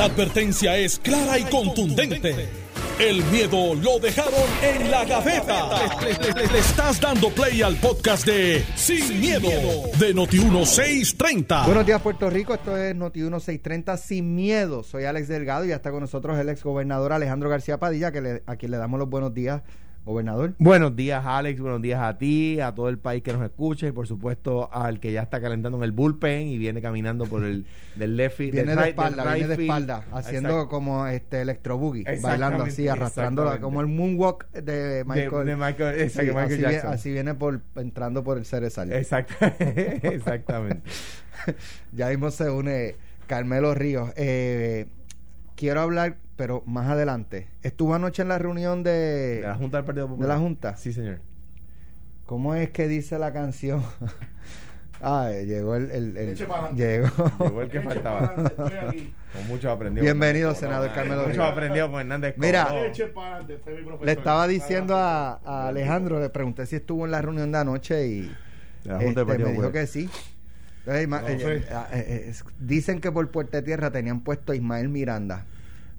La advertencia es clara y contundente. El miedo lo dejaron en la gaveta. Le, estás dando play al podcast de Sin, miedo, de Noti1630. Buenos días, Puerto Rico. Esto es Noti1630 Sin Miedo. Soy Alex Delgado y ya está con nosotros el ex gobernador Alejandro García Padilla, a quien le damos los buenos días, gobernador. Buenos días, Alex. Buenos días a ti, a todo el país que nos escucha y, por supuesto, al que ya está calentando en el bullpen y viene caminando por el del left field, Viene de espalda, viene de espalda, haciendo Exacto. como este electro boogie, bailando así, arrastrándola, como el moonwalk de Michael. de Michael- Sí, exacto, Michael así, viene, Jackson. así viene por entrando por el cerezal. Exacto. Exactamente. ya mismo se une Carmelo Ríos. Eh, quiero hablar, pero más adelante. Estuvo anoche en la reunión de, De la Junta del Partido Popular. de la Junta. Sí, señor. ¿Cómo es que dice la canción? ah, llegó el, el- el- llegó. Llegó el que faltaba. Estoy aquí. Con mucho aprendió. Bienvenido, senador Carmelo Mucho Ríos. aprendió con Hernández. Mira. Este. Le estaba diciendo a, a Alejandro, le pregunté si estuvo en la reunión de anoche y De la Junta del este, Partido me dijo que sí. Entonces, Isma- No eh, eh, eh, dicen que por Puerta Tierra tenían puesto a Ismael Miranda.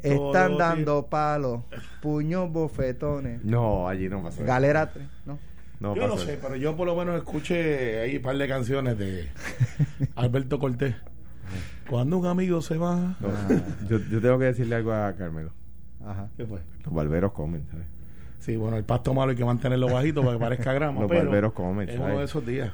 Están dando palos, puños, bofetones, No, allí no eso. galera tres, ¿no? No Yo no sé, eso. pero yo por lo menos escuché ahí un par de canciones de Alberto Cortés. Cuando un amigo se va. No, yo, yo tengo que decirle algo a Carmelo. Ajá. ¿Qué fue? Los barberos comen, ¿sabes? Sí, bueno, el pasto malo hay que mantenerlo bajito para que parezca grama. Los pero barberos comen, Es ¿sabes? uno de esos días.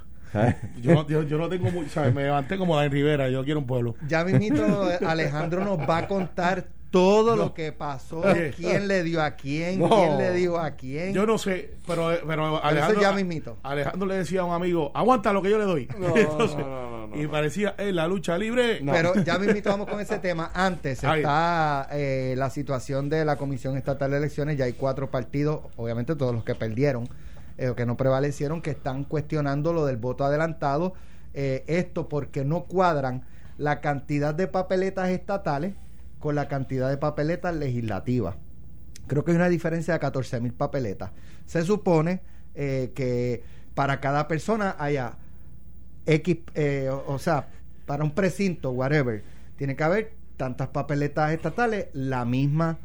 Yo, no- yo, yo no tengo mucho, ¿sabes? Me levanté como la Rivera, yo quiero un pueblo. Ya mismito eh, Alejandro nos va a contar todo No. lo que pasó, Oye. quién le dio a quién, No. quién le dio a quién. Yo no sé, pero, pero Alejandro, ya mismito. Alejandro le decía a un amigo, aguanta lo que yo le doy. No, Entonces, no, no, no, no. Y parecía, eh, la lucha libre. Pero ya mismito vamos con ese tema. Antes está eh, la situación de la Comisión Estatal de Elecciones. Ya hay cuatro partidos, obviamente todos los que perdieron eh, o que no prevalecieron, que están cuestionando lo del voto adelantado. Eh, esto porque no cuadran la cantidad de papeletas estatales con la cantidad de papeletas legislativas. Creo que hay una diferencia de 14 mil papeletas. Se supone eh, que para cada persona haya X, eh, o, o sea, para un precinto, whatever, tiene que haber tantas papeletas estatales, la misma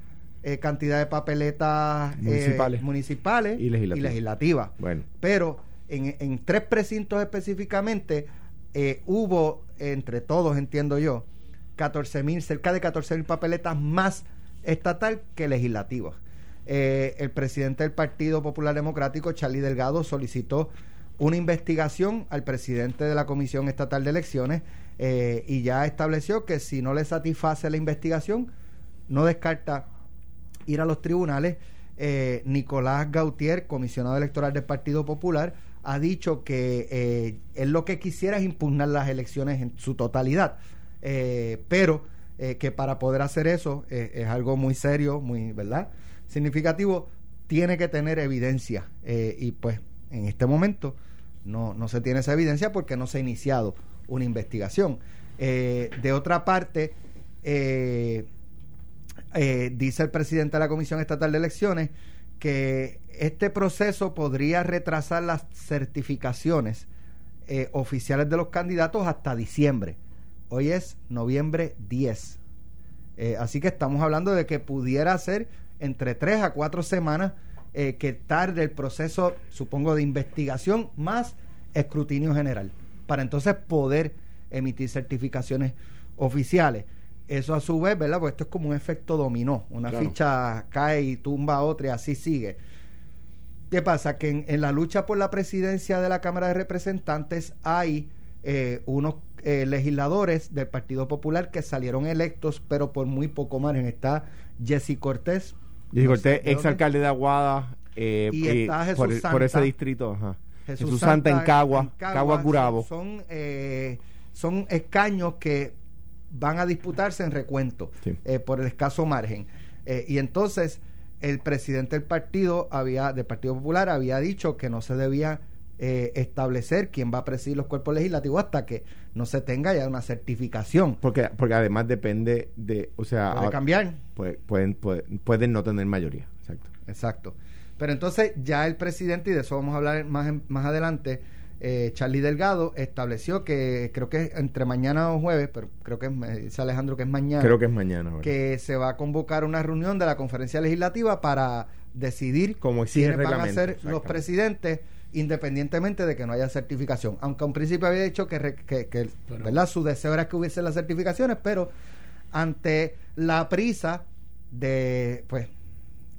eh, cantidad de papeletas eh, Municipales. municipales Y legislativas. legislativas. Bueno. Pero en, en tres precintos específicamente eh, hubo, entre todos entiendo yo, 14 mil, cerca de 14 mil papeletas más estatal que legislativas. Eh, el presidente del Partido Popular Democrático, Charlie Delgado, solicitó una investigación al presidente de la Comisión Estatal de Elecciones eh, y ya estableció que si no le satisface la investigación, no descarta ir a los tribunales. Eh, Nicolás Gautier, comisionado electoral del Partido Popular, ha dicho que él lo que quisiera es impugnar las elecciones en su totalidad, Eh, pero eh, que para poder hacer eso eh, es algo muy serio, muy, ¿verdad? Significativo, tiene que tener evidencia eh, y pues en este momento no, no se tiene esa evidencia porque no se ha iniciado una investigación. De otra parte, dice el presidente de la Comisión Estatal de Elecciones que este proceso podría retrasar las certificaciones oficiales de los candidatos hasta diciembre. Hoy es noviembre 10. Eh, así que estamos hablando de que pudiera ser entre tres a cuatro semanas eh, que tarde el proceso, supongo, de investigación más escrutinio general, para entonces poder emitir certificaciones oficiales. Eso a su vez, ¿verdad? Pues esto es como un efecto dominó. Una Claro. ficha cae y tumba a otra y así sigue. ¿Qué pasa? Que en, en la lucha por la presidencia de la Cámara de Representantes hay eh, unos eh, legisladores del Partido Popular que salieron electos, pero por muy poco margen. Está Jesse Cortés. No usted, de ex alcalde de Aguada. eh, Y eh, está Jesús por, por Santa. ese distrito. Ajá. Jesús, Jesús Santa en Cagua, en Cagua, Gurabo. Son, eh, son escaños que van a disputarse en recuento Sí. por el escaso margen. Y entonces el presidente del partido había del Partido Popular había dicho que no se debía eh, establecer quién va a presidir los cuerpos legislativos hasta que no se tenga ya una certificación. Porque, porque además depende de, o sea, Puede cambiar. puede- pueden, pueden, pueden no tener mayoría. Exacto. Exacto. Pero entonces ya el presidente, y de eso vamos a hablar más, más adelante, eh, Charlie Delgado estableció que creo que entre mañana o jueves, pero creo que es, dice Alejandro que es mañana, Creo que es mañana. ¿verdad? que se va a convocar una reunión de la conferencia legislativa para decidir Como exige el quiénes van a ser los presidentes independientemente de que no haya certificación. Aunque a un principio había dicho que, re- que, que, Pero- ¿verdad? su deseo era que hubiese las certificaciones, pero ante la prisa de pues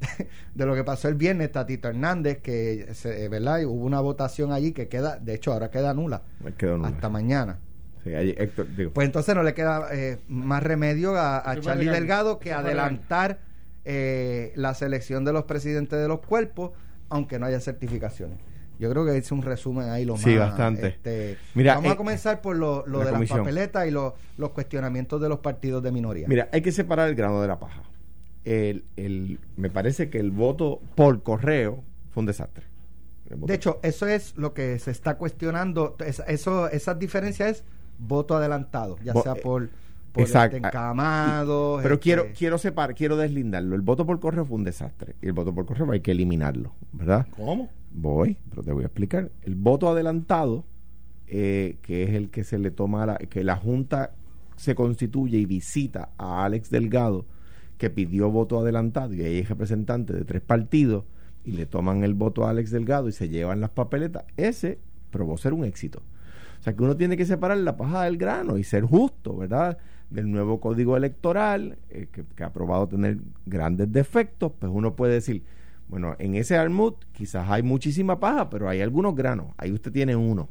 de lo que pasó el viernes Tatito Hernández que se, verdad Y hubo una votación allí que queda de hecho ahora queda nula hasta mañana Sí, ahí, Héctor, digo, pues entonces no le queda eh, más remedio a, a Charlie. Delgado que adelantar eh, la selección de los presidentes de los cuerpos, aunque no haya certificaciones. Yo creo que hice un resumen ahí lo Sí, más. bastante. este, Mira, vamos eh, a comenzar por lo, lo la de comisión. las papeletas y lo- los cuestionamientos de los partidos de minoría. Mira, hay que separar el grano de la paja. El, el, me parece que el voto por correo fue un desastre. De hecho, eso es lo que se está cuestionando. Es- eso, esas diferencias es voto adelantado, ya sea por, por exacto. este, encamados. Pero este, quiero, quiero separar, quiero deslindarlo. El voto por correo fue un desastre. Y el voto por correo hay que eliminarlo, ¿verdad? ¿Cómo? Voy, pero te voy a explicar. El voto adelantado, eh, que es el que se le toma, la, que la Junta se constituye y visita a Alex Delgado, que pidió voto adelantado, y ahí es representante de tres partidos, y le toman el voto a Alex Delgado y se llevan las papeletas. Ese probó ser un éxito. O sea que uno tiene que separar la paja del grano y ser justo, ¿verdad? Del nuevo código electoral, eh, que, que ha probado tener grandes defectos, pues uno puede decir, bueno, en ese almud quizás hay muchísima paja, pero hay algunos granos. Ahí usted tiene uno,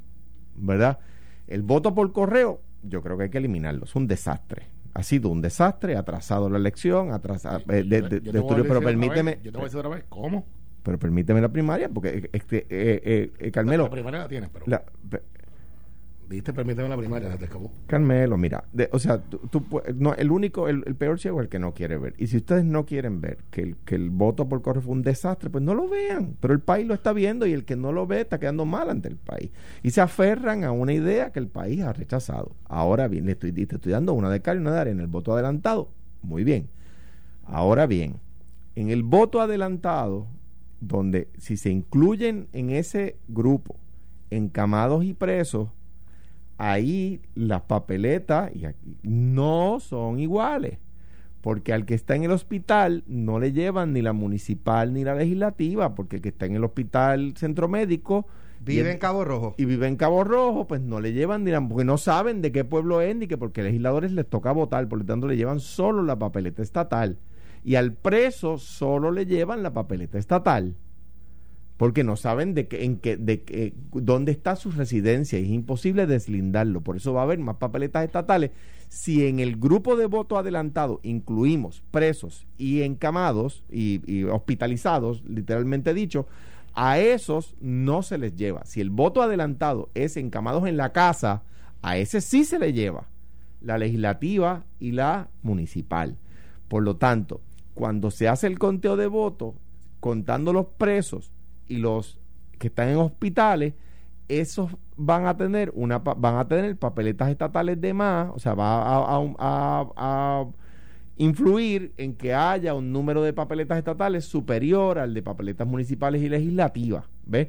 ¿verdad? El voto por correo, yo creo que hay que eliminarlo. Es un desastre. Ha sido un desastre, ha atrasado la elección, ha atrasado, eh, de- de- estudio, pero permíteme, vez, Yo te voy a decir otra vez. ¿Cómo? pero permíteme la primaria, porque este, eh, eh, eh, Carmelo, La primaria la tienes, pero. la- Dijiste, permíteme la primaria, se te acabó. Carmelo, mira, o sea, tú, tú no, el único, el, peor ciego es el que no quiere ver. Y si ustedes no quieren ver que el, que el voto por correo fue un desastre, pues no lo vean. Pero el país lo está viendo y el que no lo ve está quedando mal ante el país. Y se aferran a una idea que el país ha rechazado. Ahora bien, le estoy, te estoy dando una de cal y una de arena. El voto adelantado, muy bien. Ahora bien, en el voto adelantado, donde si se incluyen en ese grupo encamados y presos, ahí las papeletas y aquí, no son iguales. Porque al que está en el hospital no le llevan ni la municipal ni la legislativa, porque el que está en el hospital centro médico Vive en Cabo Rojo. y vive en Cabo Rojo, pues no le llevan ni la, porque no saben de qué pueblo es ni que porque legisladores les toca votar, por lo tanto le llevan solo la papeleta estatal. Y al preso solo le llevan la papeleta estatal. Porque no saben de qué, en qué, de qué, dónde está su residencia es imposible deslindarlo. Por eso va a haber más papeletas estatales. Si en el grupo de voto adelantado incluimos presos y encamados y, y hospitalizados, literalmente dicho, a esos no se les lleva. Si el voto adelantado es encamados en la casa, a ese sí se le lleva la legislativa y la municipal. Por lo tanto, cuando se hace el conteo de votos, contando los presos y los que están en hospitales, esos van a tener una van a tener papeletas estatales de más, o sea, va a influir en que haya un número de papeletas estatales superior al de papeletas municipales y legislativas, ¿ves?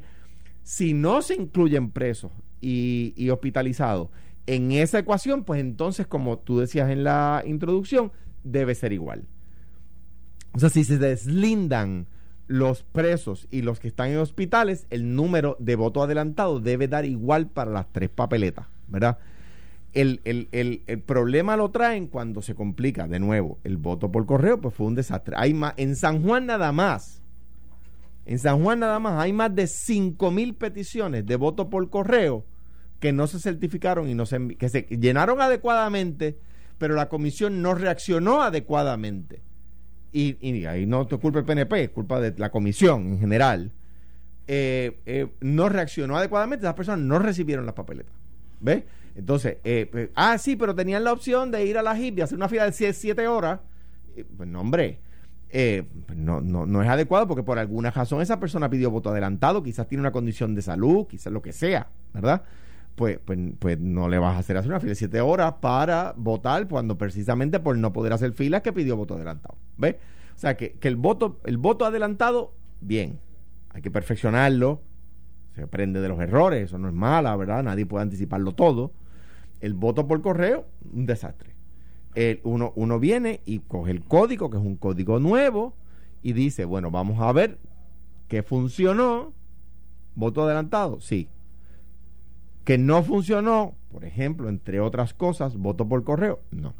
Si no se incluyen presos y, y hospitalizados en esa ecuación, pues entonces, como tú decías en la introducción, debe ser igual. O sea, si se deslindan los presos y los que están en hospitales, el número de voto adelantado debe dar igual para las tres papeletas, ¿verdad? El, el- el- problema lo traen cuando se complica, de nuevo, el voto por correo, pues fue un desastre. Hay más, en San Juan nada más, en San Juan nada más hay más de 5 mil peticiones de voto por correo que no se certificaron y no se que se llenaron adecuadamente, pero la comisión no reaccionó adecuadamente. Y, y ahí no te culpa el PNP, es culpa de la comisión en general. Eh, eh, no reaccionó adecuadamente, las personas no recibieron las papeletas. ¿Ves? Entonces, eh, pues, ah, sí, pero tenían la opción de ir a la HIP y hacer una fila de 7 horas. Pues no, hombre, eh, pues, no, no, no es adecuado porque por alguna razón esa persona pidió voto adelantado, quizás tiene una condición de salud, quizás lo que sea, ¿verdad? Pues, pues, pues no le vas a hacer hacer una fila de 7 horas para votar cuando precisamente por no poder hacer filas que pidió voto adelantado. ¿Ves? O sea que, que el voto, el voto adelantado, bien, hay que perfeccionarlo, se aprende de los errores, eso no es mala, ¿verdad? Nadie puede anticiparlo todo. El voto por correo, un desastre. El- uno, uno viene y coge el código, que es un código nuevo, y dice, bueno, vamos a ver qué funcionó. ¿Voto adelantado? Sí. Que no funcionó, por ejemplo, entre otras cosas, voto por correo, no.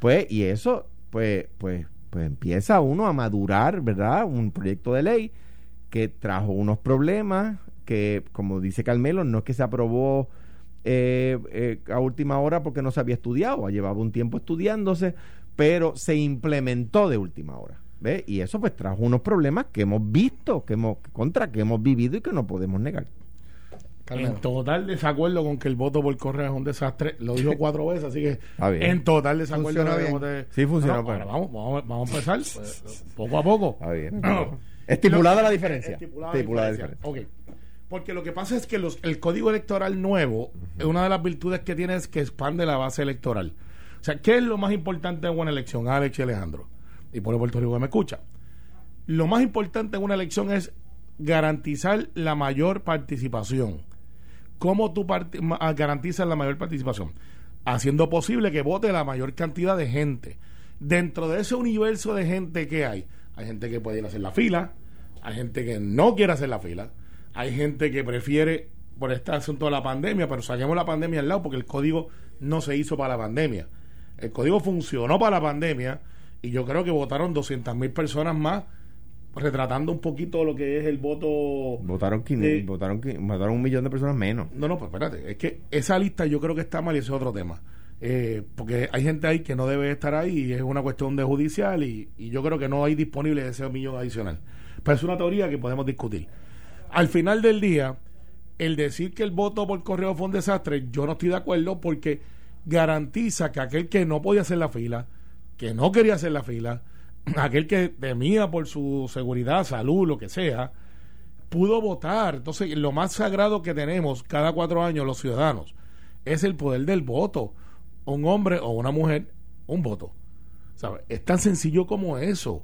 Pues, y eso, pues, pues, pues empieza uno a madurar, ¿verdad? Un proyecto de ley que trajo unos problemas, que, como dice Carmelo, no es que se aprobó eh, eh, a última hora porque no se había estudiado, llevaba un tiempo estudiándose, pero se implementó de última hora. ¿Ve? Y eso pues trajo unos problemas que hemos visto, que hemos contra que hemos vivido y que no podemos negar. En total desacuerdo con que el voto por correo es un desastre. Lo dijo cuatro veces, así que en total desacuerdo. Bien. de- Sí, funciona, No, no, ahora vamos, vamos, vamos a empezar pues, poco a poco. Está bien. No. Estipulada la diferencia. Estipulada, Estipulada la la diferencia. Ok. Porque lo que pasa es que los, el código electoral nuevo, es una de las virtudes que tiene es que expande la base electoral. O sea, ¿qué es lo más importante en una elección, Alex y Alejandro? Y por el Puerto Rico que me escucha. Lo más importante en una elección es garantizar la mayor participación. ¿Cómo tú ah, garantizas la mayor participación? Haciendo posible que vote la mayor cantidad de gente. Dentro de ese universo de gente que hay, hay gente que puede ir a hacer la fila, hay gente que no quiere hacer la fila, hay gente que prefiere por este asunto de la pandemia, pero saquemos la pandemia al lado porque el código no se hizo para la pandemia. El código funcionó para la pandemia y yo creo que votaron 200 mil personas más retratando un poquito lo que es el voto Votaron, Eh, votaron, votaron un millón de personas menos. no, no, pues espérate. Es que esa lista yo creo que está mal y ese es otro tema. Eh, porque hay gente ahí que no debe estar ahí y es una cuestión de judicial y, y yo creo que no hay disponible ese millón adicional. Pero es una teoría que podemos discutir. Al final del día, el decir que el voto por correo fue un desastre, yo no estoy de acuerdo porque garantiza que aquel que no podía hacer la fila, que no quería hacer la fila, aquel que temía por su seguridad, salud, lo que sea, pudo votar. Entonces, lo más sagrado que tenemos cada cuatro años los ciudadanos es el poder del voto. Un hombre o una mujer, un voto. Es tan sencillo como eso.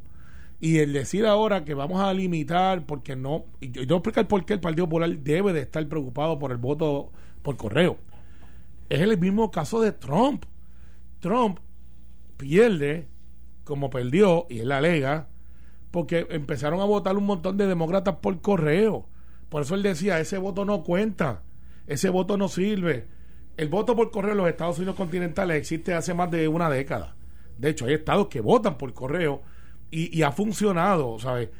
Y el decir ahora que vamos a limitar, porque no, y yo, yo explicar por qué el Partido Popular debe de estar preocupado por el voto por correo. Es el mismo caso de Trump. Trump pierde, como perdió, y él alega, porque empezaron a votar un montón de demócratas por correo. Por eso él decía, ese voto no cuenta, ese voto no sirve. El voto por correo en los Estados Unidos continentales existe hace más de una década. De hecho, hay estados que votan por correo y, y ha funcionado, ¿sabes?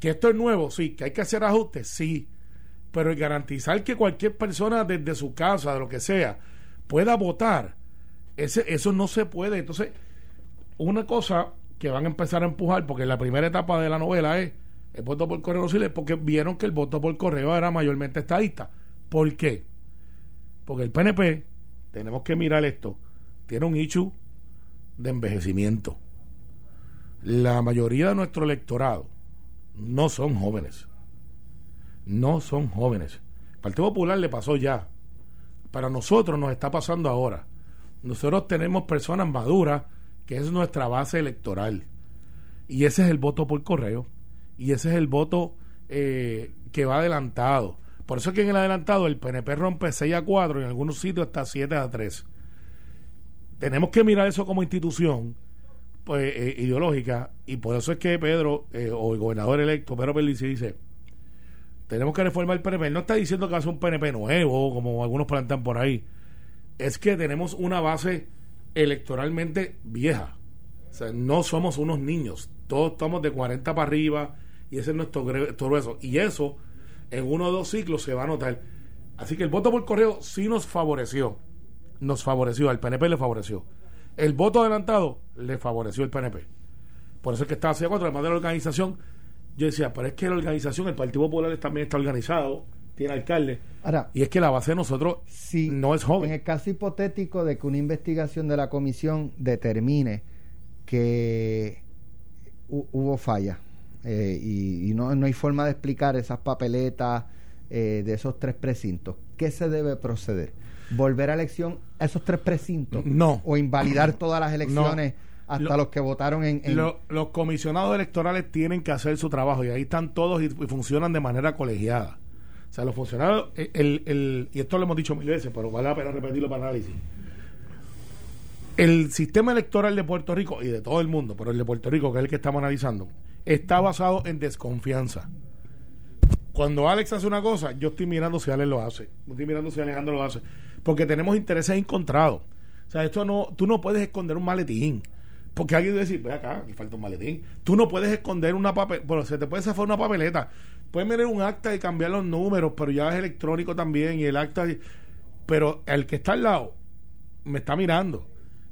Que esto es nuevo, sí, que hay que hacer ajustes, sí, pero el garantizar que cualquier persona desde su casa, de lo que sea, pueda votar, ese, eso no se puede. Entonces, una cosa que van a empezar a empujar, porque la primera etapa de la novela es el voto por correo sirve, porque vieron que el voto por correo era mayormente estadista. ¿Por qué? Porque el PNP, tenemos que mirar esto, tiene un issue de envejecimiento. La mayoría de nuestro electorado no son jóvenes. No son jóvenes. El Partido Popular le pasó ya. Para nosotros nos está pasando ahora. Nosotros tenemos personas maduras, que es nuestra base electoral. Y ese es el voto por correo. Y ese es el voto eh, que va adelantado. Por eso es que en el adelantado el PNP rompe 6 a 4 y en algunos sitios está 7 a 3. Tenemos que mirar eso como institución pues, eh, ideológica y por eso es que Pedro, eh, o el gobernador electo, Pedro Pelici dice, tenemos que reformar el PNP. No está diciendo que hace un PNP nuevo, como algunos plantean por ahí. Es que tenemos una base electoralmente vieja. O sea, no somos unos niños. Todos estamos de 40 para arriba y ese es nuestro grueso. Y eso, en uno o dos ciclos, se va a notar. Así que el voto por correo sí nos favoreció. Nos favoreció, al PNP le favoreció. El voto adelantado le favoreció el PNP. Por eso es que está hacia cuatro, además de la organización. Yo decía, pero es que la organización, el Partido Popular también está organizado, tiene alcalde. Ahora, Y es que la base de nosotros si no es joven. en el caso hipotético de que una investigación de la comisión determine que hu- hubo falla eh, y, y no, no hay forma de explicar esas papeletas eh, de esos tres precintos, ¿qué se debe proceder? ¿Volver a elección a esos tres precintos? No. ¿O invalidar todas las elecciones hasta Lo- los que votaron en... en- Lo- los comisionados electorales tienen que hacer su trabajo y ahí están todos y, y funcionan de manera colegiada. O sea, los funcionarios, el, el, y esto lo hemos dicho mil veces, pero vale la pena repetirlo para análisis. El sistema electoral de Puerto Rico y de todo el mundo, pero el de Puerto Rico, que es el que estamos analizando, está basado en desconfianza. Cuando Alex hace una cosa, yo estoy mirando si Alex lo hace. No estoy mirando si Alejandro lo hace. Porque tenemos intereses encontrados. O sea, esto no, tú no puedes esconder un maletín. Porque alguien decir, ve acá, aquí falta un maletín. Tú no puedes esconder una papeleta. Bueno, se te puede zafar una papeleta. Puedes tener un acta y cambiar los números, pero ya es electrónico también. Y el acta. Pero el que está al lado me está mirando.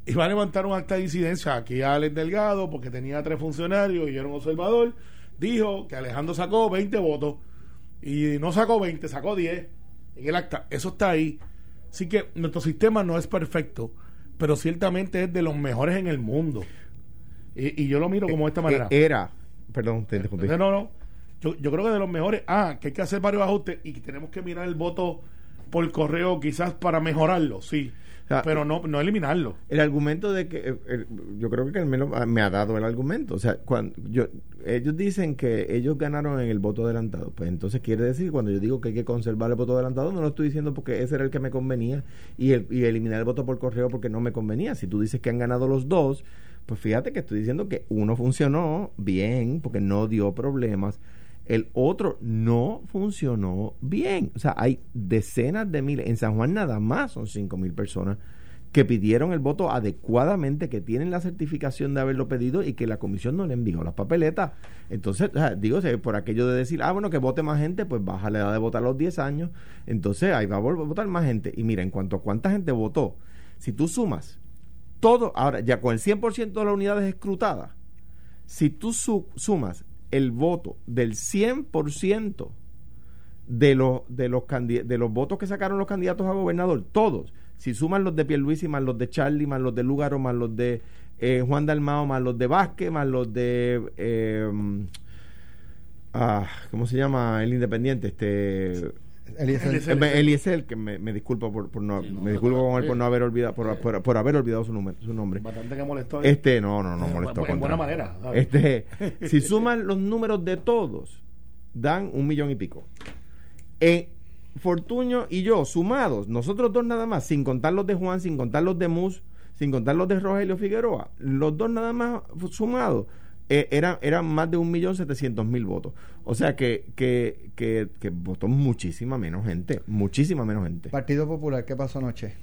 Y va a levantar un acta de incidencia. Aquí Alex Delgado, porque tenía tres funcionarios y era un observador, dijo que Alejandro sacó 20 votos. Y no sacó 20, sacó 10 en el acta. Eso está ahí. Así que nuestro sistema no es perfecto, pero ciertamente es de los mejores en el mundo. Y, y yo lo miro como de esta manera. Eh, Era, perdón, te interrumpí. No, no, no. Yo, yo creo que de los mejores. Ah, que hay que hacer varios ajustes y que tenemos que mirar el voto por correo quizás para mejorarlo, sí. sea, pero no, no eliminarlo. El argumento de que eh, el- yo creo que al menos me ha dado el argumento, o sea, cuando yo ellos dicen que ellos ganaron en el voto adelantado, pues entonces quiere decir cuando yo digo que hay que conservar el voto adelantado no lo estoy diciendo porque ese era el que me convenía y, el- y eliminar el voto por correo porque no me convenía. Si tú dices que han ganado los dos, pues fíjate que estoy diciendo que uno funcionó bien porque no dio problemas. El otro no funcionó bien. O sea, hay decenas de miles. En San Juan nada más son cinco mil personas que pidieron el voto adecuadamente, que tienen la certificación de haberlo pedido y que la comisión no le envió las papeletas. Entonces, digo, por aquello de decir, ah, bueno, que vote más gente, pues baja la edad de votar a los 10 años. Entonces, ahí va a votar más gente. Y mira, en cuanto a cuánta gente votó, si tú sumas todo, ahora ya con el 100% de las unidades escrutadas, si tú su- sumas el voto del 100% de los de los de los votos que sacaron los candidatos a gobernador, todos, si suman los de Pierluisi más los de Charlie más los de Lugaro más los de eh, Juan Dalmao más los de Vázquez más los de eh, ah, ¿cómo se llama? el independiente este Eliezer. Eliezer. eh, Eliezer, que me, me disculpo por, por no, Sí, no, me disculpo con él por no eh, haber olvidado por, por, por haber olvidado su, número- su nombre Bastante que molestó. este no no no Eh, molestó en buena manera, ¿sabes? este si suman los números de todos dan un millón y pico en Fortuño y yo sumados nosotros dos nada más sin contar los de Juan sin contar los de Mus sin contar los de Rogelio Figueroa los dos nada más sumados eh, eran, eran más de un millón setecientos mil votos o sea que, que, que, que votó muchísima menos gente muchísima menos gente Partido Popular, ¿qué pasó anoche?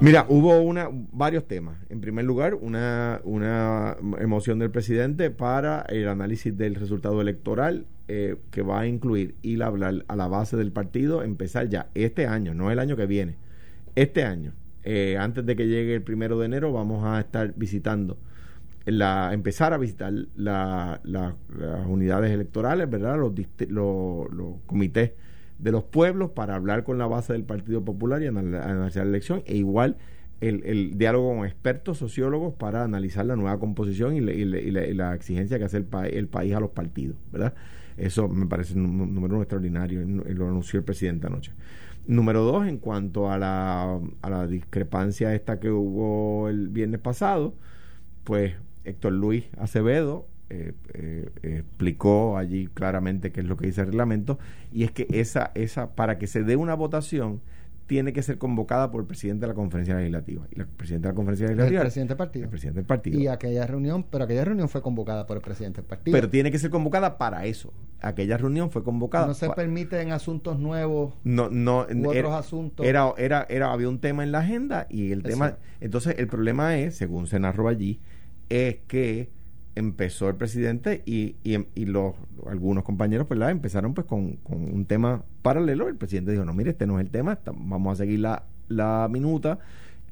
Mira, hubo una, varios temas. En primer lugar, una, una emoción del presidente para el análisis del resultado electoral eh, que va a incluir ir a hablar a la base del partido, empezar ya este año, no el año que viene, este año. Eh, antes de que llegue el primero de enero, vamos a estar visitando la, empezar a visitar la- la- las unidades electorales, ¿verdad? Los, los, comités de los pueblos para hablar con la base del Partido Popular y anal- analizar la elección, e igual el, el diálogo con expertos sociólogos para analizar la nueva composición y, la- y la- y la, y la exigencia que hace el, pa- el país a los partidos, ¿verdad? Eso me parece un nú- número extraordinario, y lo anunció el presidente anoche. Número dos, en cuanto a la, a la discrepancia esta que hubo el viernes pasado, pues Héctor Luis Acevedo eh, eh, explicó allí claramente qué es lo que dice el reglamento y es que esa esa para que se dé una votación tiene que ser convocada por el presidente de la conferencia legislativa y la presidenta de la conferencia El legislativa presidente del partido. el presidente del partido Y aquella reunión, pero aquella reunión fue convocada por el presidente del partido. pero tiene que ser convocada para eso aquella reunión fue convocada no se pa- permite en asuntos nuevos no no u otros era, asuntos. era era era había un tema en la agenda y el tema entonces el problema es según se narró allí es que empezó el presidente y, y, y los algunos compañeros pues la empezaron pues con, con un tema paralelo. El presidente dijo no mire este no es el tema vamos a seguir la, la minuta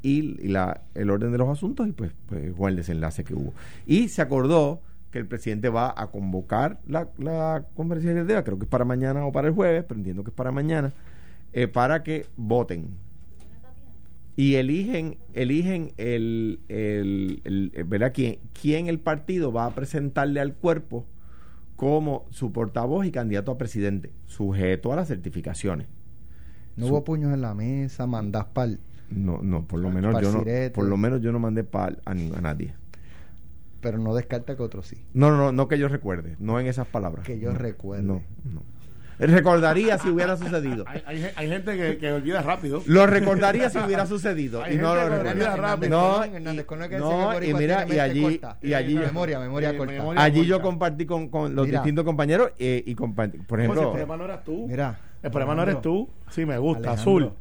y, la, el orden de los asuntos y pues, pues fue el desenlace que hubo y se acordó que el presidente va a convocar la, la conferencia legislativa creo que es para mañana o para el jueves pero entiendo que es para mañana eh, para que voten y eligen eligen el, el, el- el- ¿verdad? ¿Quién, quién el partido va a presentarle al cuerpo como su portavoz y candidato a presidente sujeto a las certificaciones no su- hubo puños en la mesa, mandás pal. no no por lo menos yo no por lo menos yo no mandé pal a, ni- a nadie Pero no descarta que otros sí. no no no no que yo recuerde no en esas palabras Que yo No, recuerde. no no Recordaría si hubiera sucedido. Hay, hay, hay gente que, que olvida rápido. Lo recordaría si hubiera sucedido. Hay y no lo recuerda. rápido. No, y- no, y mira, y allí, corta. y allí, memoria, memoria corta. memoria. allí yo compartí con, con los Mira. distintos compañeros eh, y compartí, por Pues el ejemplo, problema no eras tú. Mira, el problema no eres tú. Sí, me gusta. Alejandro. Azul.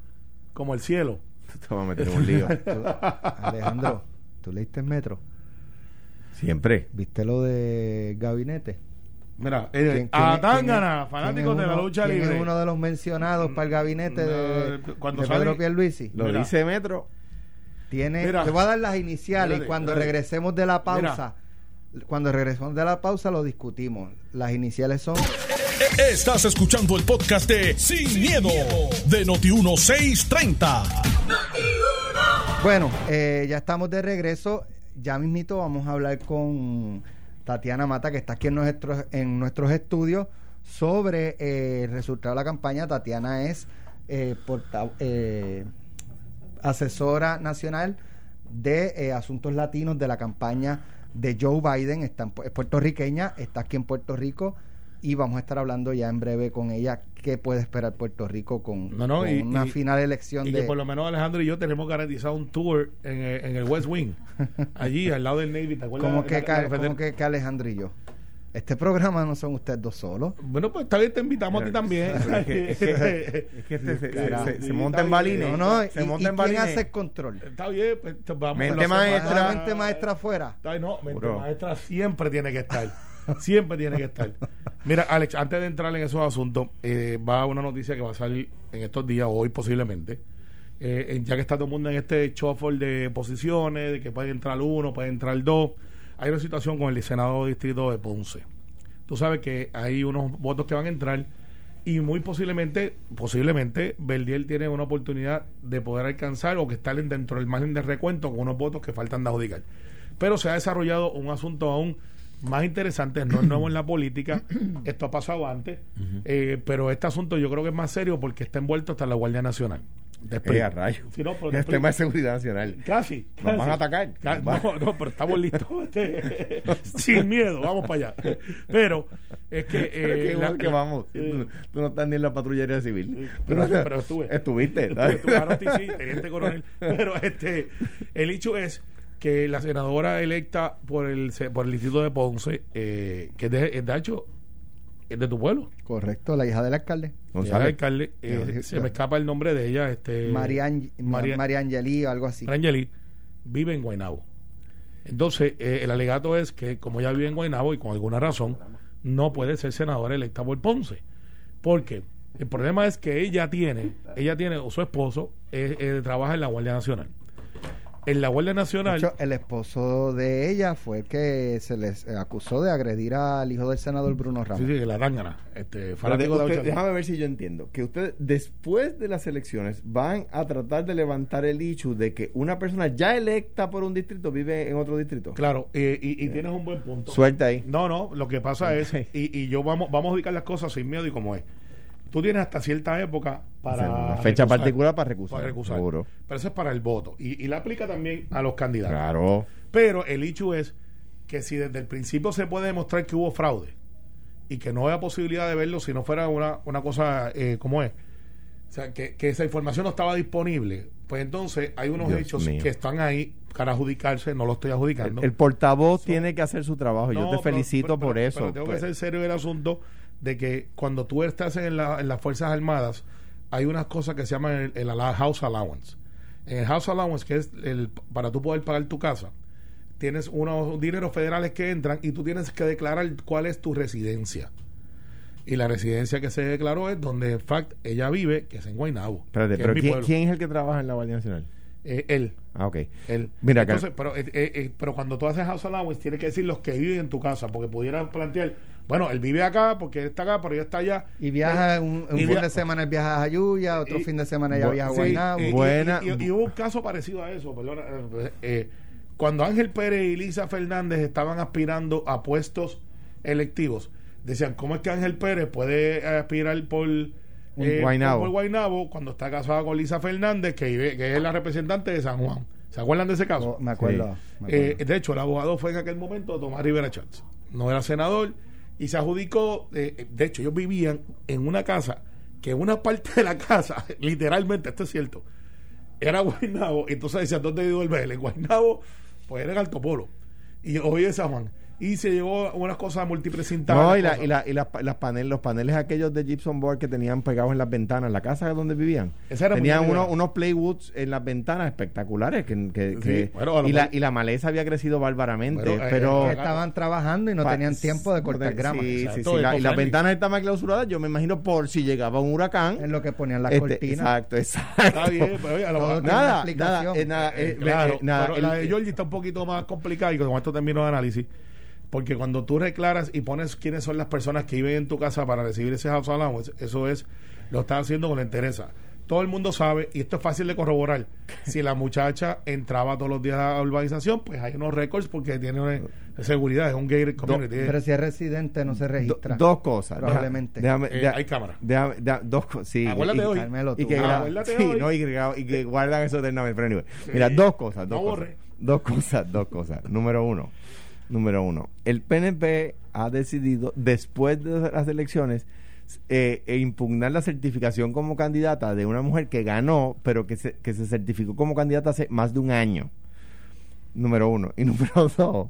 Como el cielo. te voy a meter en un lío. Alejandro, ¿tú leíste el metro? Siempre. ¿Viste lo de gabinete? Mira, ¿Quién- eh, quién a Tangana, fanáticos de la lucha libre. es uno de los mencionados para el gabinete de, No, cuando de sale- Pedro Pierluisi? Lo Mira. dice Metro. Tiene, Mira. te voy a dar las iniciales y cuando regresemos de la pausa, cuando regresemos de la pausa lo discutimos. Las iniciales son Estás escuchando el podcast de Sin, miedo, de Noti1630. Bueno, eh, ya estamos de regreso. Ya mismito vamos a hablar con Tatiana Mata, que está aquí en nuestros, en nuestros estudios, sobre eh, el resultado de la campaña. Tatiana es eh, porta- eh, asesora nacional de eh, asuntos latinos de la campaña de Joe Biden. Está es puertorriqueña, está aquí en Puerto Rico y vamos a estar hablando ya en breve con ella qué puede esperar Puerto Rico con, No, no, con y- una y- final elección Y de que por lo menos Alejandro y yo tenemos garantizado un tour en, eh, en el West Wing. allí, al lado del Navy. ¿Te acuerdas? ¿Cómo que, la- ca- la- cómo que, que Alejandro y yo? Este programa no son ustedes dos solos. Bueno, pues está bien, te invitamos a ti también. Es que, es que- es que este se, se- monta en balines. No, no, se y, monta y en quién balines. hace el control. Está bien, pues vamos Mente maestra. Mente maestra afuera. No, mente Bro. maestra siempre tiene que estar. Siempre tiene que estar. Mira, Alex, antes de entrar en esos asuntos, eh, va una noticia que va a salir en estos días, hoy posiblemente. Eh, ya que está todo el mundo en este shuffle de posiciones, de que puede entrar uno, puede entrar dos. Hay una situación con el Senado Distrito de Ponce. Tú sabes que hay unos votos que van a entrar y muy posiblemente, posiblemente, Verdiel tiene una oportunidad de poder alcanzar o que estar dentro del margen de recuento con unos votos que faltan de adjudicar. Pero se ha desarrollado un asunto aún más interesante, no es nuevo en la política, esto ha pasado antes, eh, pero este asunto yo creo que es más serio porque está envuelto hasta la Guardia Nacional. Explico. Eh, rayo. No, pero es tema de seguridad nacional. Casi. Nos casi. van a atacar. Ca- No, no, pero estamos listos. Este, Sin miedo, vamos para allá. Pero es que. Pero eh, la- bueno que vamos. eh, Tú, no estás ni en la patrullería civil. pero- no- pero estuve. Estuviste. Estuve- sí, teniente coronel. Pero este, el hecho es que la senadora electa por el se- por el distrito de Ponce, eh, que es de, de hecho es de tu pueblo, Correcto, la hija del alcalde. alcalde, eh, se me escapa el nombre de ella, este María, Ang- María- María Angeli o algo así. Rangeli vive en Guaynabo. Entonces, eh, el alegato es que como ella vive en Guaynabo y con alguna razón, no puede ser senadora electa por Ponce. ¿Por qué? El problema es que ella tiene, ella tiene, o su esposo, eh, eh, trabaja en la Guardia Nacional. En la Guardia De Nacional, hecho, el esposo de ella fue el que se les acusó de agredir al hijo del senador Bruno Ramos. sí, sí, la rángana, este, de- fanático de usted- Ocho- déjame ver si yo entiendo. Que ustedes, después de las elecciones, van a tratar de levantar el hecho de que una persona ya electa por un distrito vive en otro distrito. Claro, eh, y, y tienes un buen punto. Suelta ahí. No, no, lo que pasa es, y, y yo vamos, vamos a ubicar las cosas sin miedo y como es. Tú tienes hasta cierta época para. O sea, una fecha recusar, particular para recusar, Para recusar. seguro. Pero eso es para el voto. Y, y la aplica también a los candidatos. Claro. Pero el hecho es que si desde el principio se puede demostrar que hubo fraude y que no había posibilidad de verlo si no fuera una, una cosa eh, como es, o sea, que, que esa información no estaba disponible, pues entonces hay unos Dios hechos mío. que están ahí para adjudicarse, no lo estoy adjudicando. El, el portavoz tiene que hacer su trabajo. y yo No, te pero- felicito pero- por pero- eso. Pero tengo pues. que ser serio el asunto de que cuando tú estás en, la- en las Fuerzas Armadas, hay unas cosas que se llaman el, House Allowance. En el House Allowance, que es el, para tú poder pagar tu casa, tienes unos dineros federales que entran y tú tienes que declarar cuál es tu residencia. Y la residencia que se declaró es donde, en fact, ella vive, que es en Guaynabo. Espérate, pero es ¿quién, es el que trabaja en la Guardia Nacional? Eh, él. Ah, ok. Él. Mira acá. Entonces, pero, eh, eh, pero cuando tú haces house allowance, tienes que decir los que viven en tu casa, porque pudieran plantear, bueno, él vive acá porque él está acá, pero ella está allá. Y viaja un, un Y fin via- de semana él viaja a Jayuya, otro Y- fin de semana ella viaja a Sí, Guaynabo. y- y- Buena- Y, hubo un caso parecido a eso, perdona. eh, eh, cuando Ángel Pérez y Lisa Fernández estaban aspirando a puestos electivos, decían, ¿cómo es que Ángel Pérez puede aspirar por... eh, Guaynabo. por Guaynabo cuando está casada con Lisa Fernández, que, vive- que es la representante de San Juan. ¿Se acuerdan de ese caso? Oh, me acuerdo. me Eh, de hecho, el abogado fue en aquel momento Tomás Rivera Chats. No era senador y se adjudicó, eh, de hecho ellos vivían en una casa que una parte de la casa, literalmente, esto es cierto, era Guaynabo, entonces decían, ¿dónde duerme él? En Guaynabo, pues era en Alto Polo, y hoy en San Juan y se llevó unas cosas multiprecintadas. No, y, la, y, la, y las, las paneles, los paneles aquellos de Gypsum Board que tenían pegados en las ventanas, la casa donde vivían. tenían unos, unos playwoods en las ventanas espectaculares que, que, que y, la, y la maleza había crecido bárbaramente. Bueno, eh, pero eh, estaban trabajando y no tenían tiempo de cortar grama. Sí, sí, sí, y las ventanas estaban clausuradas, yo me imagino por si llegaba un huracán. En lo que ponían las este, cortinas. Exacto, exacto. Está bien, pero oye, lo, nada, nada, eh, nada, eh, claro, nada, pero la de Georgie está un poquito más complicada y con esto termino el análisis. Porque cuando tú reclaras y pones quiénes son las personas que viven en tu casa para recibir ese house allowance, eso es, lo estás haciendo con la interesa. Todo el mundo sabe, y esto es fácil de corroborar, si la muchacha entraba todos los días a la urbanización, pues hay unos récords porque tiene una seguridad, es un gay community. pero si es residente no se registra. dos cosas. Probablemente. Eh, hay cámara. dos cosas. Sí, Acuérdate y, hoy. Y que, sí, No, y, que guardan eso eternamente. Pero anyway, mira, dos cosas. Dos cosas, dos cosas, dos cosas. Número uno Número uno, el PNP ha decidido, después de las elecciones, eh, e impugnar la certificación como candidata de una mujer que ganó, pero que se, que se certificó como candidata hace más de un año. Número uno. Y número dos,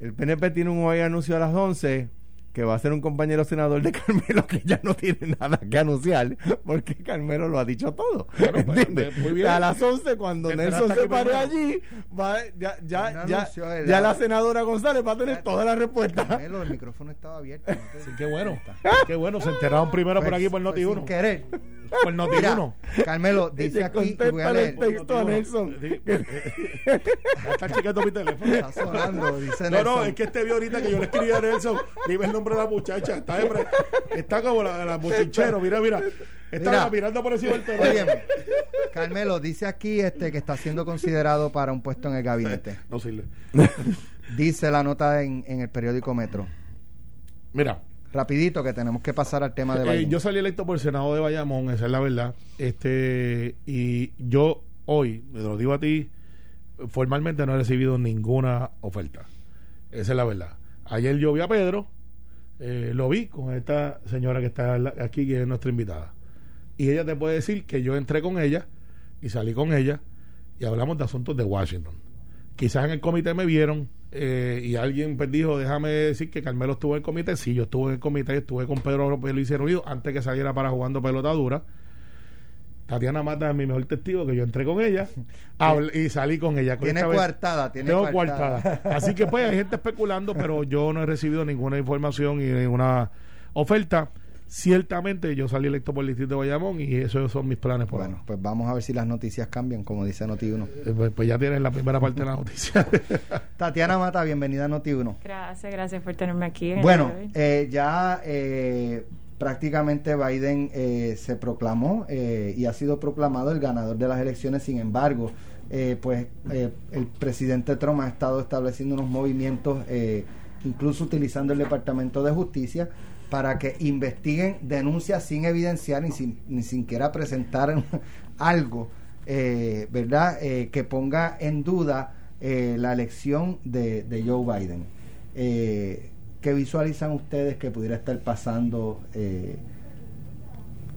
el PNP tiene un hoy anuncio a las 11 que va a ser un compañero senador de Carmelo que ya no tiene nada que anunciar porque Carmelo lo ha dicho todo. Pues, pues, a las 11 cuando Nelson se pare allí, va, ya, ya, ya, ya, la senadora González va a tener todas las respuestas. Carmelo, el micrófono estaba abierto. sí, qué bueno. Qué bueno, se enteraron primero por pues, aquí por Noti 1. Sin querer. Por Noti 1. Carmelo, dice aquí, voy a leer. el texto a Nelson. Está chequeando mi teléfono. Está sonando, dice No, no, es que este vio ahorita que yo le escribí a Nelson, dime el nombre de la muchacha. Está, está como la, la mira, mira. Está mirando por encima del teléfono. Carmelo, dice aquí este que está siendo considerado para un puesto en el gabinete. No sirve. Dice la nota en, en el periódico Metro. Mira, rapidito que tenemos que pasar al tema de eh, Bayamón. yo salí electo por el Senado de Bayamón, esa es la verdad. Este y yo hoy, me lo digo a ti, formalmente no he recibido ninguna oferta. Esa es la verdad. Ayer yo vi a Pedro, eh, lo vi con esta señora que está aquí, que es nuestra invitada. Y ella te puede decir que yo entré con ella y salí con ella y hablamos de asuntos de Washington. Quizás en el comité me vieron eh, y alguien pues dijo, déjame decir que Carmelo estuvo en el comité. Sí, yo estuve en el comité, estuve con Pedro Luis Ruido antes que saliera para jugando pelota dura. Tatiana Mata es mi mejor testigo, que yo entré con ella y salí con ella. tiene coartada, tiene Tengo coartada. Así que pues hay gente especulando, pero yo no he recibido ninguna información y ninguna oferta. Ciertamente yo salí electo por el distrito de Bayamón y esos son mis planes por Bueno, pues vamos a ver si las noticias cambian, como dice Noti1. Eh, pues, pues, ya tienes la primera parte de la noticia. Tatiana Mata, bienvenida a Noti1. Gracias, gracias por tenerme aquí. Bueno, eh, ya eh, prácticamente Biden eh, se proclamó eh, y ha sido proclamado el ganador de las elecciones. Sin embargo, eh, pues el presidente Trump ha estado estableciendo unos movimientos, incluso utilizando el Departamento de Justicia, para que investiguen denuncias sin evidenciar ni, sin, ni siquiera presentar algo, ¿verdad?, que ponga en duda la elección de, de Joe Biden. ¿Qué visualizan ustedes que pudiera estar pasando?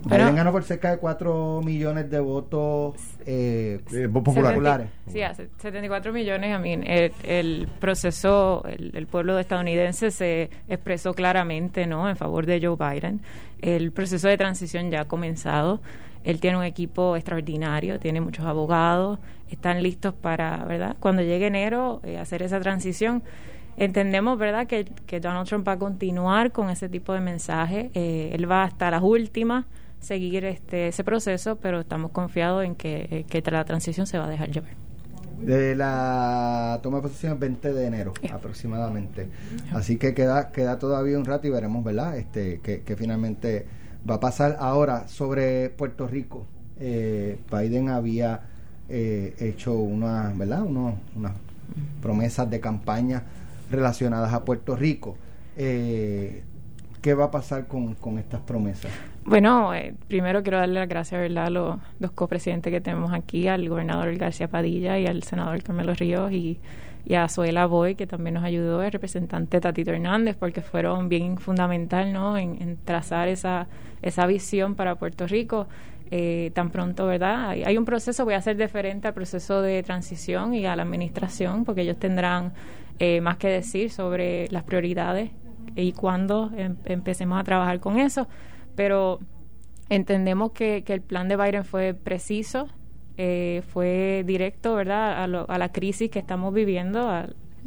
Eh, Biden ganó por cerca de 4 millones de votos eh, populares. Sí, 74 millones. A mí, el, proceso, el, pueblo estadounidense se expresó claramente no en favor de Joe Biden. El proceso de transición ya ha comenzado. Él tiene un equipo extraordinario, tiene muchos abogados, están listos para, ¿verdad? Cuando llegue enero, eh, hacer esa transición entendemos, ¿verdad?, que, que, Donald Trump va a continuar con ese tipo de mensaje. Eh, él va hasta las últimas seguir este ese proceso, pero estamos confiados en que, eh, que la transición se va a dejar llevar. De la toma de posesión el 20 de enero aproximadamente. Así que queda queda todavía un rato y veremos, ¿verdad?, este que, que finalmente va a pasar. Ahora, sobre Puerto Rico, eh, Biden había hecho una, ¿verdad?, unas promesas de campaña relacionadas a Puerto Rico. Eh, ¿Qué va a pasar con, estas promesas? Bueno, eh, primero quiero darle las gracias ¿verdad? a los dos copresidentes que tenemos aquí, al gobernador García Padilla y al senador Carmelo Ríos, y y a Zoela Boy, que también nos ayudó, el representante Tatito Hernández, porque fueron bien fundamental ¿no? en, trazar esa, esa visión para Puerto Rico. Eh, tan pronto, ¿verdad? Hay, un proceso, voy a ser diferente al proceso de transición y a la administración, porque ellos tendrán eh, más que decir sobre las prioridades y cuándo em, empecemos a trabajar con eso. Pero entendemos que, que el plan de Biden fue preciso, eh, fue directo, ¿verdad?, a, la crisis que estamos viviendo.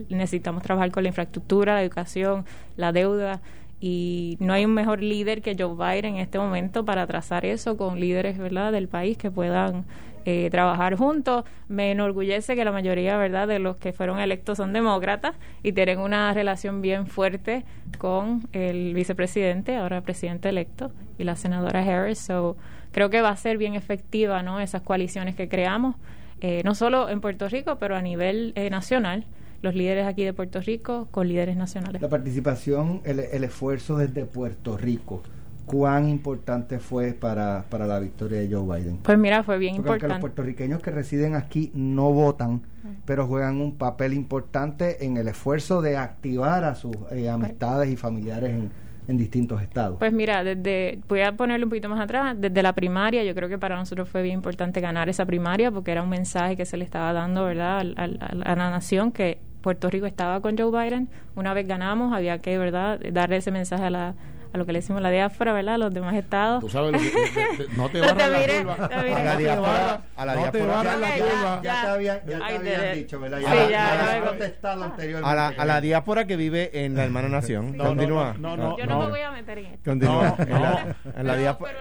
necesitamos trabajar con la infraestructura, la educación, la deuda. Y no hay un mejor líder que Joe Biden en este momento para trazar eso con líderes, ¿verdad?, del país que puedan eh, trabajar juntos. Me enorgullece que la mayoría, ¿verdad?, de los que fueron electos son demócratas y tienen una relación bien fuerte con el vicepresidente, ahora presidente electo, y la senadora Harris. So, creo que va a ser bien efectiva, ¿no?, esas coaliciones que creamos, eh, no solo en Puerto Rico, pero a nivel eh, nacional los líderes aquí de Puerto Rico con líderes nacionales. La participación, el, el esfuerzo desde Puerto Rico cuán importante fue para, para la victoria de Joe Biden. Pues mira, fue bien importante. los puertorriqueños que residen aquí no votan, pero juegan un papel importante en el esfuerzo de activar a sus eh, amistades y familiares en, en distintos estados. Pues mira, desde voy a ponerle un poquito más atrás, desde la primaria, yo creo que para nosotros fue bien importante ganar esa primaria porque era un mensaje que se le estaba dando, ¿verdad?, a la nación que Puerto Rico estaba con Joe Biden. Una vez ganamos, había que, ¿verdad?, darle ese mensaje a la a lo que le decimos la diáspora, ¿verdad? A los demás estados. Tú sabes, no te barras la curva. A la diáspora. A la diáspora. la curva. Ya te habían, ya te habían dicho, ¿verdad? Ya, ya, contestado anteriormente. A la, a la diáspora que vive en la hermana nación. Continúa. No, no, Yo no me voy a meter en esto. Continúa. En la diáspora.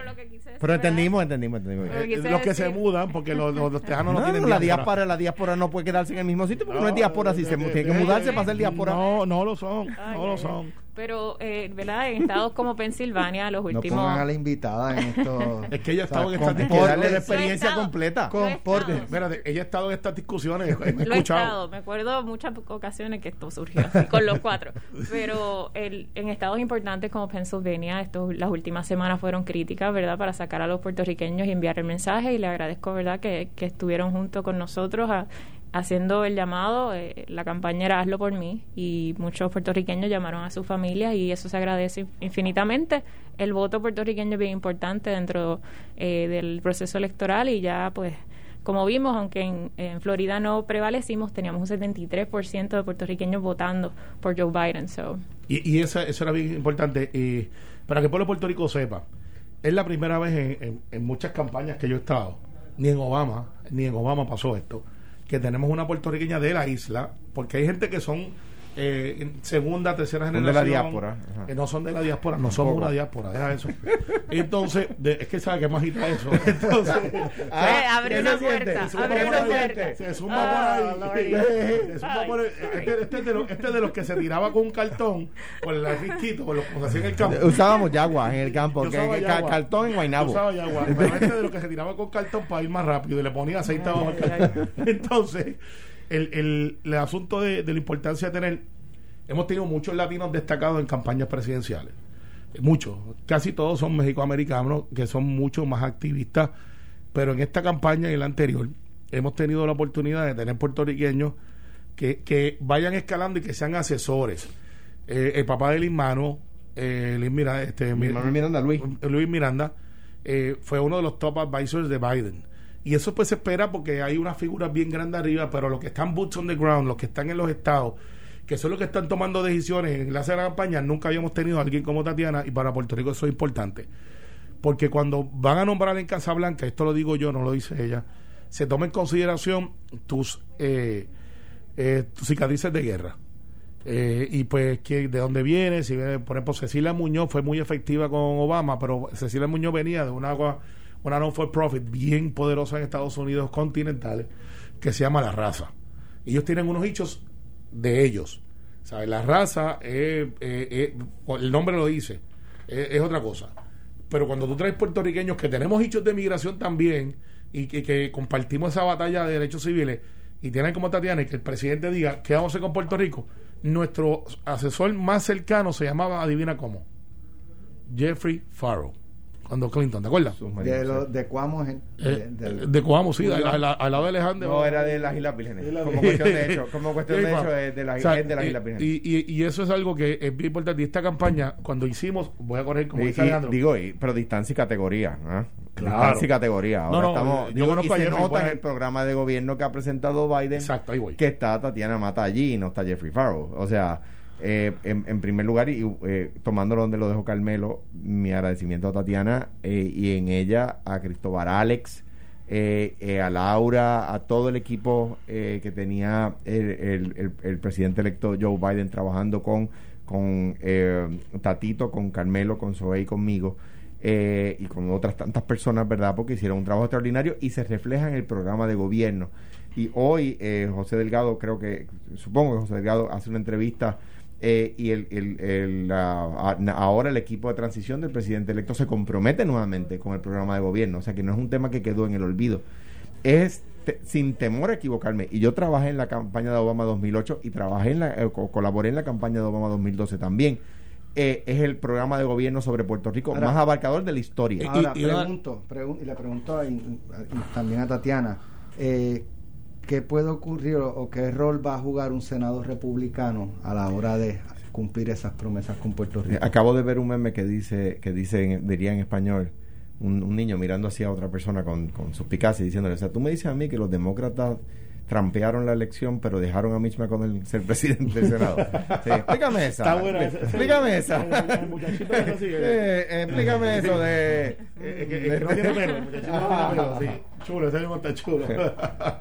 Pero entendimos, entendimos, entendimos. Los que se mudan, porque los, los tejanos no, tienen la diáspora. La diáspora no puede quedarse en el mismo sitio porque no es diáspora. Si se tiene que mudarse para ser diáspora. No, no lo son. No lo son. Pero, eh, ¿verdad? En estados como Pensilvania, los últimos. No pongan a la invitada en esto. es que ella ha estado en estas discusiones. la experiencia completa. Comporte. Espérate, ella ha estado en estas discusiones. He Lo he estado. Me acuerdo muchas ocasiones que esto surgió así, con los cuatro. Pero el, en estados importantes como Pennsylvania, esto, las últimas semanas fueron críticas, ¿verdad? Para sacar a los puertorriqueños y enviar el mensaje. Y le agradezco, ¿verdad? Que, que estuvieron junto con nosotros a haciendo el llamado, eh, la campaña era Hazlo por mí y muchos puertorriqueños llamaron a sus familias y eso se agradece infinitamente. El voto puertorriqueño es bien importante dentro eh, del proceso electoral y ya pues como vimos, aunque en, Florida no prevalecimos, teníamos un 73% de puertorriqueños votando por Joe Biden. So. Y, y eso, era bien importante. y para que el pueblo de Puerto Rico sepa, es la primera vez en, en muchas campañas que yo he estado, ni en Obama, ni en Obama pasó esto que tenemos una puertorriqueña de la isla, porque hay gente que son eh, segunda, tercera generación. de la diáspora. Que no son de la diáspora, no somos una diáspora, deja eso. Entonces, es que sabe que más agita eso. Entonces, ah, abre una puerta, abre una puerta. Se suma por ahí. Se suma por Este, este, es de los, este de los que se tiraba con un cartón, por el risquito, por lo que se hacía en el campo. Usábamos yagua en el campo, que, cartón en Guaynabo. Usaba yagua. Pero este de los que se tiraba con cartón para ir más rápido y le ponía aceite abajo al cartón. Entonces, el, el, el asunto de, de, la importancia de tener, hemos tenido muchos latinos destacados en campañas presidenciales, muchos, casi todos son mexicoamericanos, que son mucho más activistas, pero en esta campaña y en la anterior hemos tenido la oportunidad de tener puertorriqueños que, que vayan escalando y que sean asesores. Eh, el papá de Lismano, eh, Luis Miranda, este, Miranda, Luis. Luis Miranda, eh, fue uno de los top advisors de Biden y eso pues se espera porque hay una figura bien grande arriba, pero los que están boots on the ground, los que están en los estados, que son los que están tomando decisiones en la de la campaña, nunca habíamos tenido a alguien como Tatiana y para Puerto Rico eso es importante. Porque cuando van a nombrar en Casa Blanca, esto lo digo yo, no lo dice ella, se toma en consideración tus, eh, eh, tus cicatrices de guerra. Eh, y pues que de dónde viene, si por ejemplo Cecilia Muñoz fue muy efectiva con Obama, pero Cecilia Muñoz venía de un agua una non-for-profit bien poderosa en Estados Unidos continentales que se llama La Raza. Ellos tienen unos hechos de ellos. ¿sabes? La raza, el nombre lo dice, es, otra cosa. Pero cuando tú traes puertorriqueños que tenemos hechos de migración también y que, compartimos esa batalla de derechos civiles y tienen como Tatiana y que el presidente diga qué vamos a hacer con Puerto Rico, nuestro asesor más cercano se llamaba, adivina cómo, Jeffrey Farrow cuando Clinton, ¿te acuerdas? De, lo, de Cuamo. Eh, de, Cuamo, sí, al, al, lado de Alejandro. No, era de las Islas Vírgenes. Como cuestión de hecho, como cuestión de hecho es de, la, es de las Islas Vírgenes. Y, y, y, eso es algo que es bien importante. Y esta campaña, cuando hicimos, voy a correr como dice Alejandro. Digo, pero distancia y categoría. ¿eh? Claro. Distancia y categoría. Ahora no, no, estamos, yo conozco y se nota en el programa de gobierno que ha presentado Biden Exacto, ahí voy. que está Tatiana Mata allí y no está Jeffrey Farrow. O sea, eh, en, primer lugar, y eh, tomándolo donde lo dejó Carmelo, mi agradecimiento a Tatiana eh, y en ella a Cristóbal Alex, eh, a Laura, a todo el equipo que tenía el, el, presidente electo Joe Biden trabajando con, con Tatito, con Carmelo, con Zoe y conmigo. y con otras tantas personas, ¿verdad? Porque hicieron un trabajo extraordinario y se refleja en el programa de gobierno. Y hoy José Delgado, creo que, supongo que José Delgado hace una entrevista eh, y el, el, ahora el equipo de transición del presidente electo se compromete nuevamente con el programa de gobierno, o sea que no es un tema que quedó en el olvido. Es sin temor a equivocarme, y yo trabajé en la campaña de Obama 2008 y trabajé en la, eh, colaboré en la campaña de Obama 2012 también. Eh, es el programa de gobierno sobre Puerto Rico más abarcador de la historia. Ahora, y, pregunto, y le pregunto también a Tatiana, eh, ¿qué puede ocurrir o, qué rol va a jugar un senador republicano a la hora de cumplir esas promesas con Puerto Rico? Acabo de ver un meme que dice, que dice, diría en español, un, niño mirando hacia otra persona con, con suspicacia y diciéndole, o sea, tú me dices a mí que los demócratas trampearon la elección, pero dejaron a Mitch McConnell ser presidente del Senado. Sí, explícame esa. Está buena esa. Explícame esa. El, muchachito así. Eh, eh, explícame eso de... Eh. Chulo, ese mismo está chulo.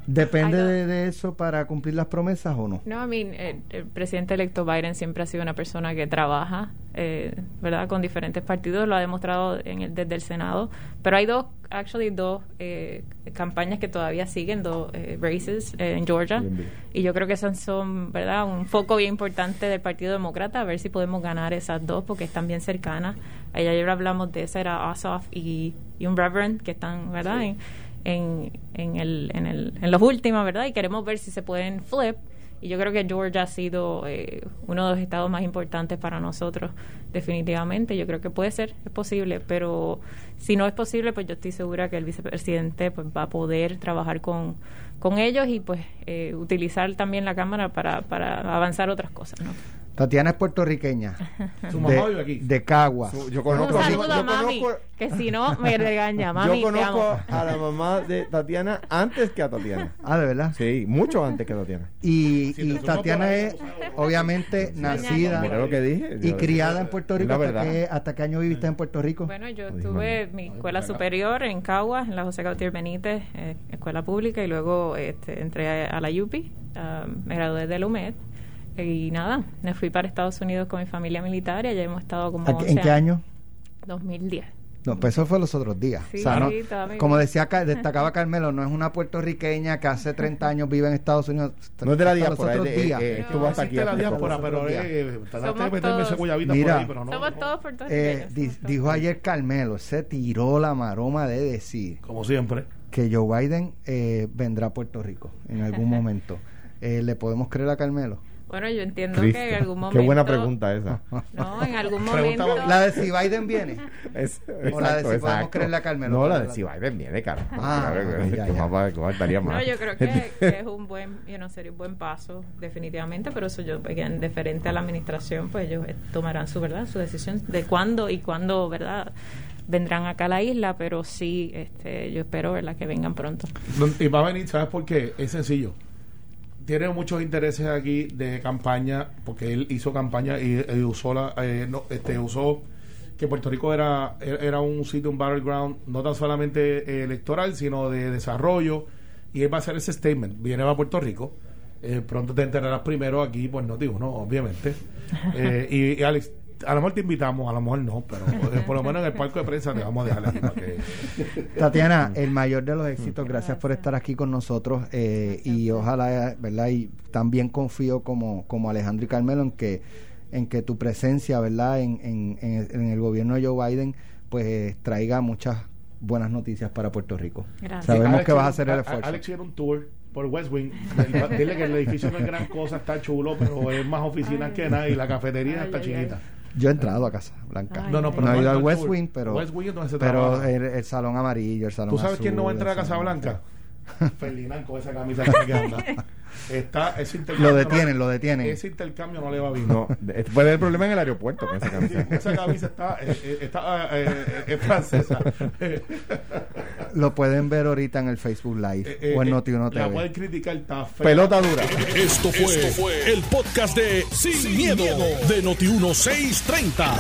¿Depende de, de, eso para cumplir las promesas o no? No, I mean, el, el, presidente electo Biden siempre ha sido una persona que trabaja, eh, ¿verdad? Con diferentes partidos, lo ha demostrado en el, desde el Senado. Pero hay dos, actually, dos eh, campañas que todavía siguen, dos eh, races eh, en Georgia. Y yo creo que esas son, ¿verdad? Un foco bien importante del Partido Demócrata, a ver si podemos ganar esas dos porque están bien cercanas. Ayer hablamos de esa, era Ossoff y, y un Reverend que están, ¿verdad? En, en, en, el, en, el, en los últimos, ¿verdad? Y queremos ver si se pueden flip. Y yo creo que Georgia ha sido eh, uno de los estados más importantes para nosotros, definitivamente. Yo creo que puede ser, es posible, pero si no es posible, pues yo estoy segura que el vicepresidente pues, va a poder trabajar con, con ellos y pues eh, utilizar también la Cámara para, para avanzar otras cosas, ¿no? Tatiana es puertorriqueña. Su mamá vive aquí. De Caguas. yo conozco, Un saludo a mami, conozco, que si no me regaña. Mami, yo conozco a la mamá de Tatiana antes que a Tatiana. Ah, ¿de verdad? Sí, mucho antes que Tatiana. Y, y Tatiana es, obviamente, nacida Mira lo que dije, y criada en Puerto Rico. Hasta qué, ¿Hasta qué año viviste en Puerto Rico? Bueno, yo estuve mi escuela superior en Caguas, en la José Gautier Benítez, eh, escuela pública, y luego este, entré a la UPI. Um, me gradué de la UMED y nada, me fui para Estados Unidos con mi familia militar y allá hemos estado como. ¿En qué año? 2010. No, pues eso fue los otros días. Sí, como decía, destacaba Carmelo, no es una puertorriqueña que hace 30 años vive en Estados Unidos. No es de la diáspora, los días. Eh, estuvo hasta aquí. la diáspora, pero eh, Mira, por ahí, Somos todos eh, dijo ayer Carmelo, se tiró la maroma de decir. Como siempre. Que Joe Biden eh, vendrá a Puerto Rico en algún momento. ¿Le podemos creer a Carmelo? Bueno, yo entiendo que en algún momento. Qué buena pregunta esa. No, en algún momento. La de si Biden viene. Es, o la de si podemos creerle a Carmelo. No, la de si Biden viene, cara. Ah, ya, ya. Más, no, yo creo que, es un buen, yo no sería un buen paso, definitivamente, pero eso yo, en deferente a la administración, pues ellos tomarán su verdad, su decisión de cuándo y cuándo, ¿verdad? vendrán acá a la isla, pero sí, este, yo espero ¿verdad? que vengan pronto. Y va a venir, ¿sabes por qué? Es sencillo tiene muchos intereses aquí de campaña, porque él hizo campaña y, usó la, eh, no, este, usó que Puerto Rico era, era un sitio, un battleground, no tan solamente electoral, sino de desarrollo, y él va a hacer ese statement, viene a Puerto Rico, eh, pronto te enterarás primero aquí, pues no digo, no, obviamente. Eh, y, y Alex, a lo mejor te invitamos, a lo mejor no, pero eh, por lo menos en el palco de prensa te vamos a dejar aquí que... Tatiana, el mayor de los éxitos, gracias por estar aquí con nosotros eh, y ojalá, ¿verdad? Y también confío como, como Alejandro y Carmelo en que, en que tu presencia, ¿verdad? En, en, en, el gobierno de Joe Biden, pues traiga muchas buenas noticias para Puerto Rico. Gracias. Sabemos que vas a hacer el esfuerzo. Alex un tour por West Wing. Dile que el edificio no es gran cosa, está chulo, pero es más oficinas que nada y la cafetería está chiquita. Yo he entrado a Casa Blanca. Ay, No, no, pero no he ido al West. Wing, pero, West Wing es donde se pero trabaja. el, el salón amarillo, el salón ¿Tú sabes quién no va a entrar a Casa Blanca? Ferdinand con esa camisa que anda. Está, ese intercambio Lo no- detienen, lo detienen. Ese intercambio no le va bien. No, de- puede haber problema en el aeropuerto con esa camisa. Esa camisa está, eh, eh, está eh, eh, es francesa. Lo pueden ver ahorita en el Facebook Live eh, o en eh, Noti1 La TV. pueden criticar, está fea. Pelota dura. Esto fue, el podcast de Sin, miedo, de Noti1630.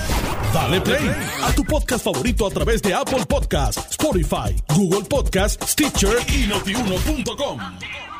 Dale play a tu podcast favorito a través de Apple Podcasts, Spotify, Google Podcasts, Stitcher y notiuno.com.